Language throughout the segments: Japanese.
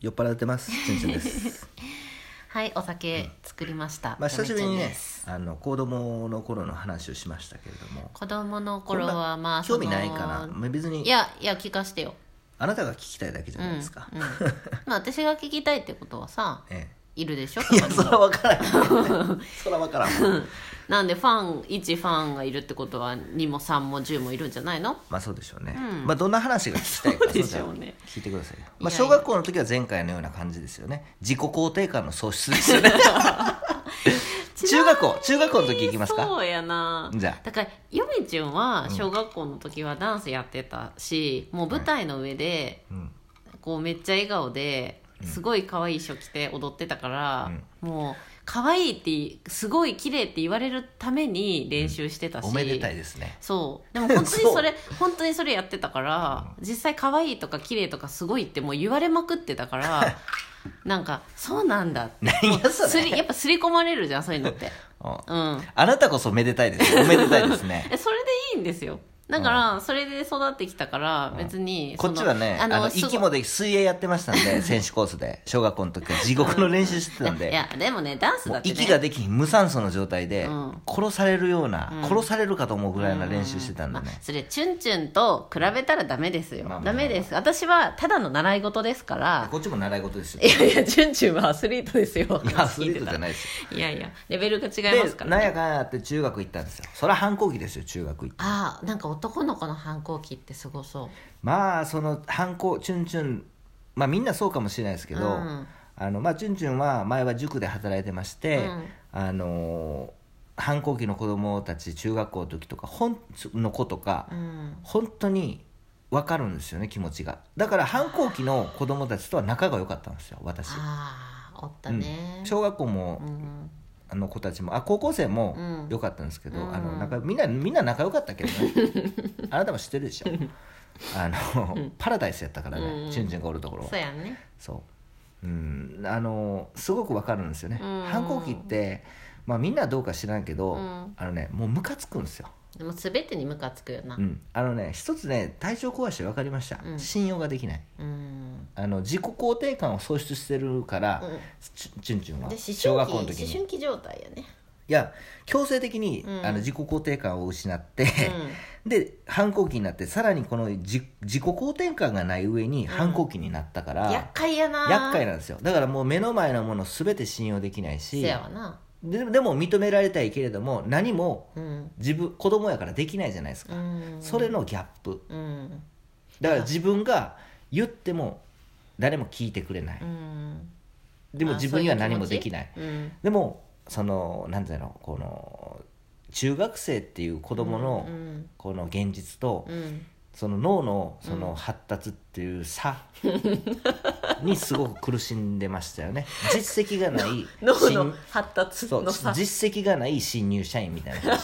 酔っ払ってます。チュンチュンです。はいお酒作りました、まあ久しぶりにねあの子供の頃の話をしましたけれども。子供の頃はまあ興味ないかな。まあ別にいやいや聞かしてよ。あなたが聞きたいだけじゃないですか、うんうん。まあ私が聞きたいってことはさ えいるでしょえいやそら分からん。そら分からんなんでファン1ファンがいるってことは2も3も10もいるんじゃないの？まあそうでしょうね、うん。まあどんな話が聞きたいかそうでしょうね聞いてくださいまあ、小学校の時は前回のような感じですよね。自己肯定感の喪失ですよね。中学校中学校の時行きますか？そうやな。じゃあ。だからヨメちゅんは小学校の時はダンスやってたし、もう舞台の上でうん。こうめっちゃ笑顔ですごい可愛い衣装着て踊ってたから、もう可愛いってすごい綺麗って言われるために練習してたし、おめでたいですね。そう。でも本当にそ うそれ本当にそれやってたから、実際可愛いとか綺麗とかすごいってもう言われまくってたから なんかそうなんだって。すりやっぱ刷り込まれるじゃんそういうのって。うん。うん。あなたこそめでたいです。おめでたいですね。えそれでいいんですよだからそれで育ってきたから別にこっちはねあの息もで水泳やってましたんで 選手コースで。小学校の時は。地獄の練習してたんいでやでもねダンスだって、ね、息ができひん無酸素の状態でうん。殺されるような、うん。殺されるかと思うぐらいな練習してたんで。まあね、それチュンチュンと比べたらダメですよ、まあまあ。まあダメです。私はただの習い事ですから。こっちも習い事ですよ。いやいやチュンチュンはアスリートですよ。アスリートじゃないですよ。いやいやレベルが違いますから、でなんやかんやって中学行ったんですよ。それは反抗期ですよ中学行って。ああなんか男の子の反抗期ってすごそう。まあその反抗チュンチュンまあみんなそうかもしれないですけど、うん。あのまあチュンチュンは前は塾で働いてまして、うん。あの反抗期の子供たち中学校の時とか本の子とか、うん。本当に分かるんですよね気持ちが。だから反抗期の子供たちとは仲が良かったんですよ私、ああおったね、小学校も、うんあの子たちもあ高校生もうん。良かったんですけど、うん。あのなんかみんなみんな仲良かったけどね。あなたも知ってるでしょ。あの、パラダイスやったからね、うんチュンチュンがおるところは。そうやね。そう。うん。あのすごくわかるんですよね、うん。反抗期ってまあみんなはどうか知らんけど、うん。あのねもうムカつくんですよ、でも全てにムカつくよな。うん、あのね一つね体調壊して分かりました、うん。信用ができない。うん。あの自己肯定感を喪失してるから、うん。チュチュンチュンは。で思小学校春期の時に。思春期状態やね。いや強制的に、うん。あの自己肯定感を失って、で反抗期になってさらにこの自自己肯定感がない上に反抗期になったから、厄介やな。厄介なんですよ。だからもう目の前のもの全て信用できないしせやわなででも認められたいけれども何もうん。自分子供やからできないじゃないですか、うん。それのギャップ。うん。だから自分が言っても誰も聞いてくれない、うん。でも自分には何もできない。うん。でもそのなんていうのこの中学生っていう子供のうん。この現実と、うんその脳のその発達っていう差にすごく苦しんでましたよね。実績がない脳新の発達のさ実績がない新入社員みたいな。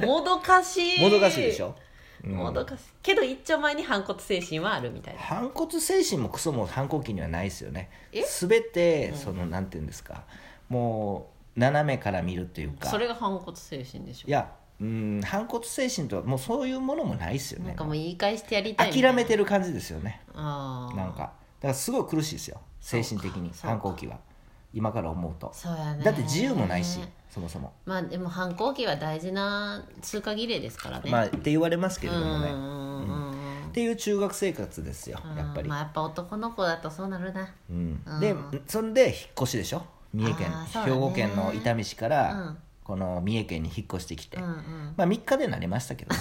もどかしい。もどかしいでしょ、うん。もどかしい。けど一丁前に反骨精神はあるみたいな。反骨精神もクソも反抗期にはないですよね。え？全てその、なんていうんですか。もう斜めから見るっていうか。それが反骨精神でしょ。いやうん反骨精神とはもうそういうものもないですよね。なんかもう言い返してやりたい諦めてる感じですよね。ああなんか。だからすごい苦しいですよ。精神的に反抗期は。今から思うと。そうやね。だって自由もないしそもそも。まあでも反抗期は大事な通過儀礼ですからね。まあって言われますけれどもね。んうんうんっていう中学生活ですよやっぱり。まあやっぱ男の子だとそうなるな。うん。うん。でそんで引っ越しでしょ？三重県。ね。兵庫県の伊丹市かうらんこの三重県に引っ越してきて。うんうん。まあ3日でなりましたけどね。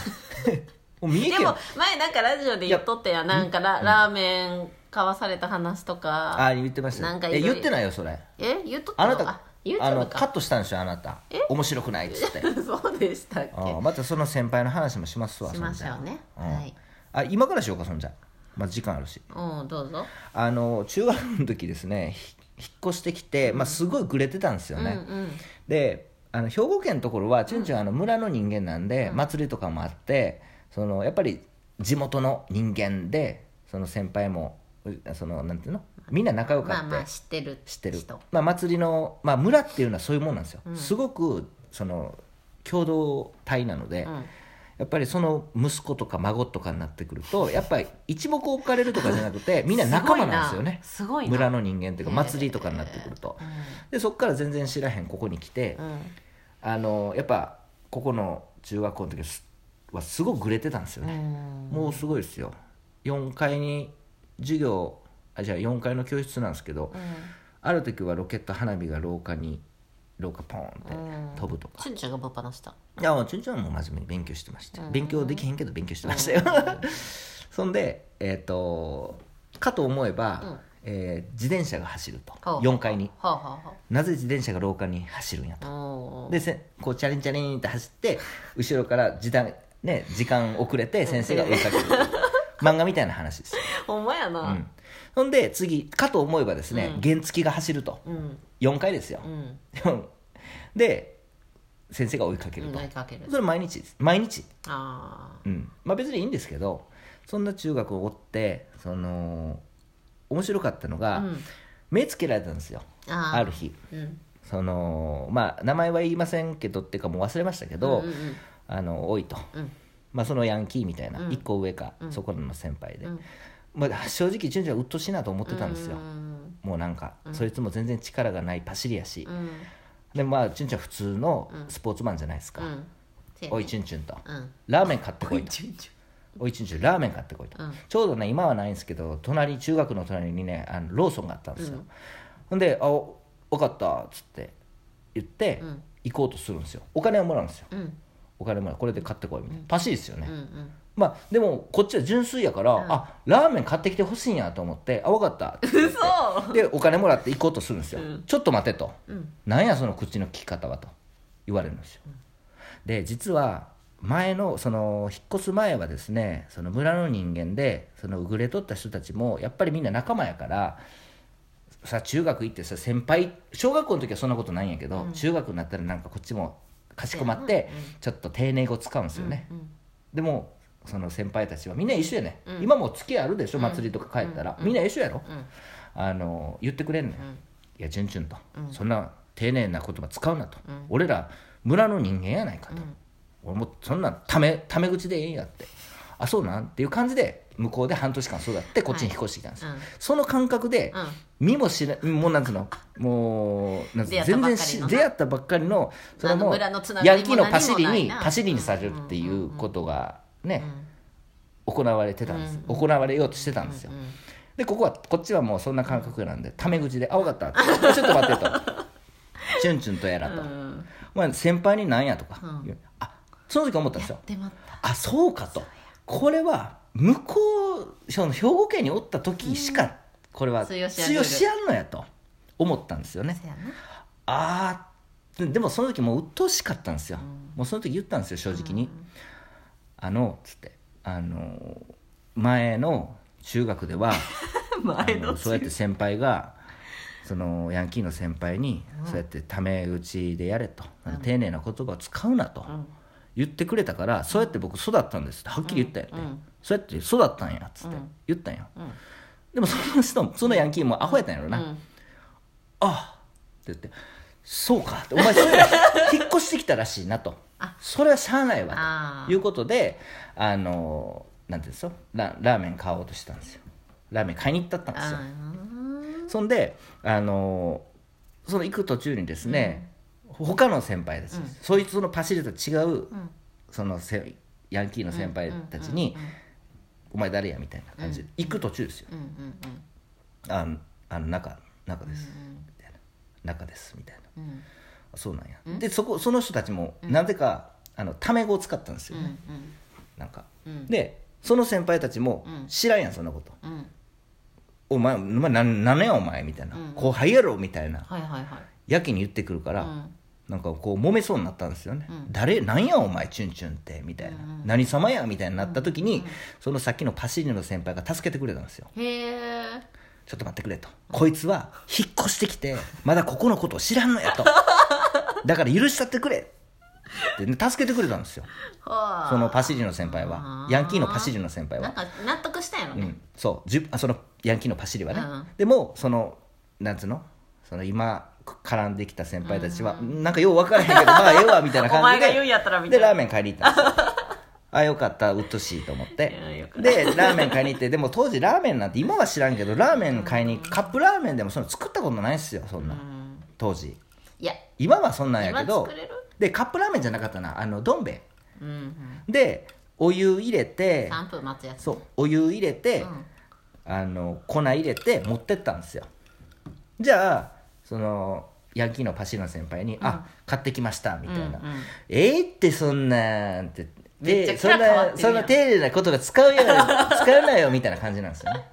もう三重県。でも前なんかラジオで言っとったやん。なんかラ,、ラーメン買わされた話とか。ああ言ってましたなんか言ってないよそれ。え言っとったの？あなたあのカットしたんでしょあなた。面白くないっつって。そうでしたっあーまたその先輩の話もしますわけしましょうね。そんはい。あ今からしようかそんじゃまず時間あるし。うんどうぞ。あの中学の時ですねひ引っ越してきて、まあ、すごいグレてたんですよね、うんうん。であの兵庫県のところはチュンチュンあの村の人間なんで、祭りとかもあってそのやっぱり地元の人間でその先輩もうそのなんていうの？みんな仲良かって、まあまあ知ってる知ってる。人、まあ、祭りの、まあ、村っていうのはそういうもんなんですよ、すごくその共同体なので、やうんっぱりその息子とか孫とかになってくるとやっぱり一目置かれるとかじゃなくて みんな仲間なんですよね。すごいな。村の人間っていうか祭りとかになってくると。でそこから全然知らへんここに来てうん。うんあのやっぱここの中学校の時はすごくグレてたんですよね、うん。もうすごいですよ。4階に授業あじゃあ4階の教室なんですけど、ある時はロケット花火が廊下に廊下ポーンって飛ぶとか、チュンチュンがぶっ放した。いやもうちゅんちゃんも真面目に勉強してました、勉強できへんけど勉強してましたよ、そんでえっ、とかと思えば、うん。えー自転車が走ると。ほう。4階に。はあはあはなぜ自転車が廊下に走るんやと。でせこうチャリンチャリンって走って後ろから時短、ね、時間遅れて先生が追いかける。漫画みたいな話ですよ、ほんまやな。うん、ほんで次かと思えばですね、うん。原付が走ると。うん。4回ですよ。う、ん。で先生が追いかけると、追いかける。それ毎日。です毎日。あうん。まあ別にいいんですけどそんな中学を追ってその面白かったのが、あうん。目つけられたんですよ。あー。ある日。うん。そのまあ名前は言いませんけどっていうかもう忘れましたけど、うんうんあの多いと、うん。まあ、そのヤンキーみたいな、うん。1個上か、うん。そこの先輩で、うんまあ、正直順ちゃんうっとうしいなと思ってたんですよ、うん。もうなんか、うん。そいつも全然力がないパシリやし、うん。でまあチュンチュンは普通のうん。スポーツマンじゃないですか、うん。おいチュンチュンと、うん。ラーメン買ってこいと。おいチュンチュン。ラーメン買ってこいと、うん。ちょうどね今はないんですけど隣中学の隣にねあのローソンがあったんですよ、うん。ほんで「あお分かった」っつって言って、うん。行こうとするんですよ。お金をもらうんですよ。お金もらう。これで買ってこいみたいな、パシリですよね、まあでもこっちは純粋やから、ん。あラーメン買ってきてほしいんやと思って「あ分かった」ってでお金もらって行こうとするんですよ、うん。ちょっと待てと。うん。なんやその口の利き方はと。言われるんですよ、で実は前のその引っ越す前はですねその村の人間でそのうぐれとった人たちもやっぱりみんな仲間やからさ中学行ってさ先輩小学校の時はそんなことないんやけど、中学になったらなんかこっちもかしこまってちょっと丁寧語使うんですよね、うん。でもその先輩たちはみんな一緒やね、うん。今も付き合いあるでしょ祭りとか帰ったら、みんな一緒やろ、うん。あの言ってくれんねん、うん。いやチュンチュンと、うん。そんな丁寧な言葉使うなと、うん。俺ら村の人間やないかと、うん。俺もそんなんためため口でええんやって。あそうなん？っていう感じで向こうで半年間育ってこっちに引っ越してきたんですよ、はいうん。その感覚で、うん。見も知らもうなんつうの？もうなんつうの？全然し出出会ったばっかりのそれもヤンキーのパシリにパシリにされるっていうことがね、うん行われてたんです、行われようとしてたんですよ、うんでここはこっちはもうそんな感覚なんでタメ口で「あ分かった」ちょっと待って」と「チュンチュンとやら」と。うん「お前先輩になんや」とか、うん。あその時思ったんですよ。あそうかと。これは向こうその兵庫県におった時しかこれは通用しやんのやと。思ったんですよね。ああでもその時もう鬱陶しかったんですよ、うん。もうその時言ったんですよ正直に「あの」つってあの前の中学では 前あのそうやって先輩がそのヤンキーの先輩に、そうやってタメ口でやれと、丁寧な言葉を使うなとうん。言ってくれたから、そうやって僕育ったんですってはっきり言ったよね、うん。そうやって育ったんやっつって。うん。言ったんよ、うん。でもその人もそのヤンキーもアホやったんやろな、うん。あって言ってそうかってお前それ 引っ越してきたらしいなと。あそれはしゃあないわあということであのなんていうんですか？ララーメン買おうとしたんですよ。ラーメン買いに行ったったんですよ。あそんであのその行く途中にですね、他の先輩です、うん。そいつのパシリと違ううん。そのせヤンキーの先輩たちに「お前誰や?」みたいな感じで行く途中ですよ。うんうんうん「ああの中中です」うんみたいな「中です」みたいな。うん。あそうなんや、でそこその人たちもなぜか、あのタメ語を使ったんですうよね、んなんか。うん。でその先輩たちもうん。知らんやんそんなこと。うん「お前お前なんなんやお前」みたいな。うん「後輩やろ」みたいな。はいはいはい。やけに言ってくるから、うん。なんかこう揉めそうになったんですよね、うん。誰なんやお前チュンチュンってみたいな、うん何様やみたいになった時に、そのさっきのパシリの先輩が助けてくれたんですよ。へえ。ちょっと待ってくれと。こいつは引っ越してきてまだここのことを知らんのやとだから許したってくれ。って、ね、助けてくれたんですよ。はあ。そのパシリの先輩は。ヤンキーのパシリの先輩は。なんか納得したんやろね。うん、そう。じゅあそのヤンキーのパシリはね、うんでもそのなんつうの？その今絡んできた先輩たちは、なんかよう分からへんけどまあええわみたいな感じで。お前が言うんやったらみたいな。でラーメン買いに行ったんですよ。あよかったうっとしいと思っいやてよかった。でラーメン買いに行ってでも当時ラーメンなんて今は知らんけどラーメン買いにカップラーメンでもその作ったことないっすよそんな。うん。当時いや。今はそんなんや今けどでカップラーメンじゃなかったな。あのどん兵衛。うんうん。でお湯入れて3分待つやつ。そうお湯入れて、うん。あの粉入れて持ってったんですよ。じゃあそのヤンキーのパシーノ先輩に「あ買ってきました」みたいな「うんうん。ええってそんなん」ってめっちゃキそんなそんな丁寧なことが使うよ使うなよみたいな感じなんですよね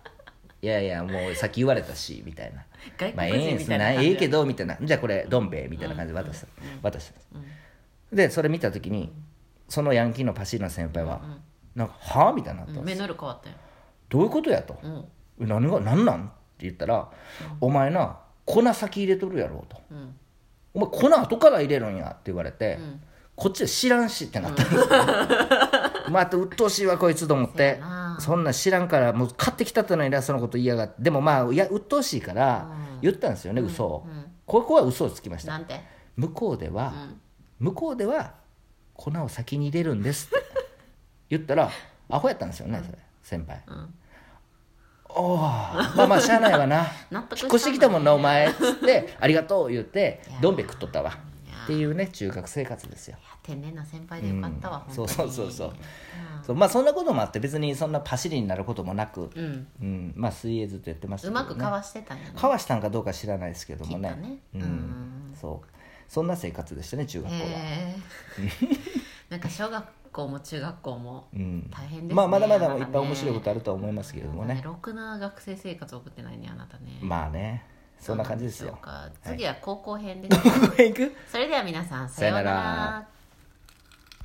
いやいやもうさっき言われたしみたいな。外まあええんす国人みたいな感じなええけどみたいな。じゃあこれどん兵衛みたいな感じで渡した、渡したん。です、でそれ見た時にそのヤンキーのパシーノ先輩は「なんかはあ?」みたいになったんですうん。目の色変わったよ。どういうことやと、うん。え何が何なん？って言ったら、お前な粉先入れとるやろと。うん。お前粉後から入れるんやって言われて、ん。こっちは知らんしってなったんですよ、また鬱陶しいわこいつと思っそうやてなそんなん知らんからもう買ってきたってのに偉そうなこと言いやがって。でもまあいや鬱陶しいからうん。言ったんですよね、嘘を、うん。ここは嘘をつきました。向こうでは、うん。向こうでは粉を先に入れるんですって。言ったらアホやったんですよねそれ先輩。うん。おおまあまあしゃあないわな。引っ越してきたもんなお前。っつって「ありがとう」言ってどん兵衛食っとったわ。っていうね中学生活ですよ天然な先輩でよかったわ、うん本当にそうそうそうそうそうまあそんなこともあって別にそんなパシリになることもなく、うんうん、まあ水泳ずっとやってました。うけど、ね、まくかわしてたんやねかわした。んかどうか知らないですけどもねねうんそうそんな生活でしたね中学校は、なんか小学校も中学校も大変ですねまあまだまだいっぱい面白いことあるとは思いますけれどもねろくな学生生活送ってないねあなた。ねまあねそんな感じですよ次は高校編です、ここへ行くそれでは皆さんさようなら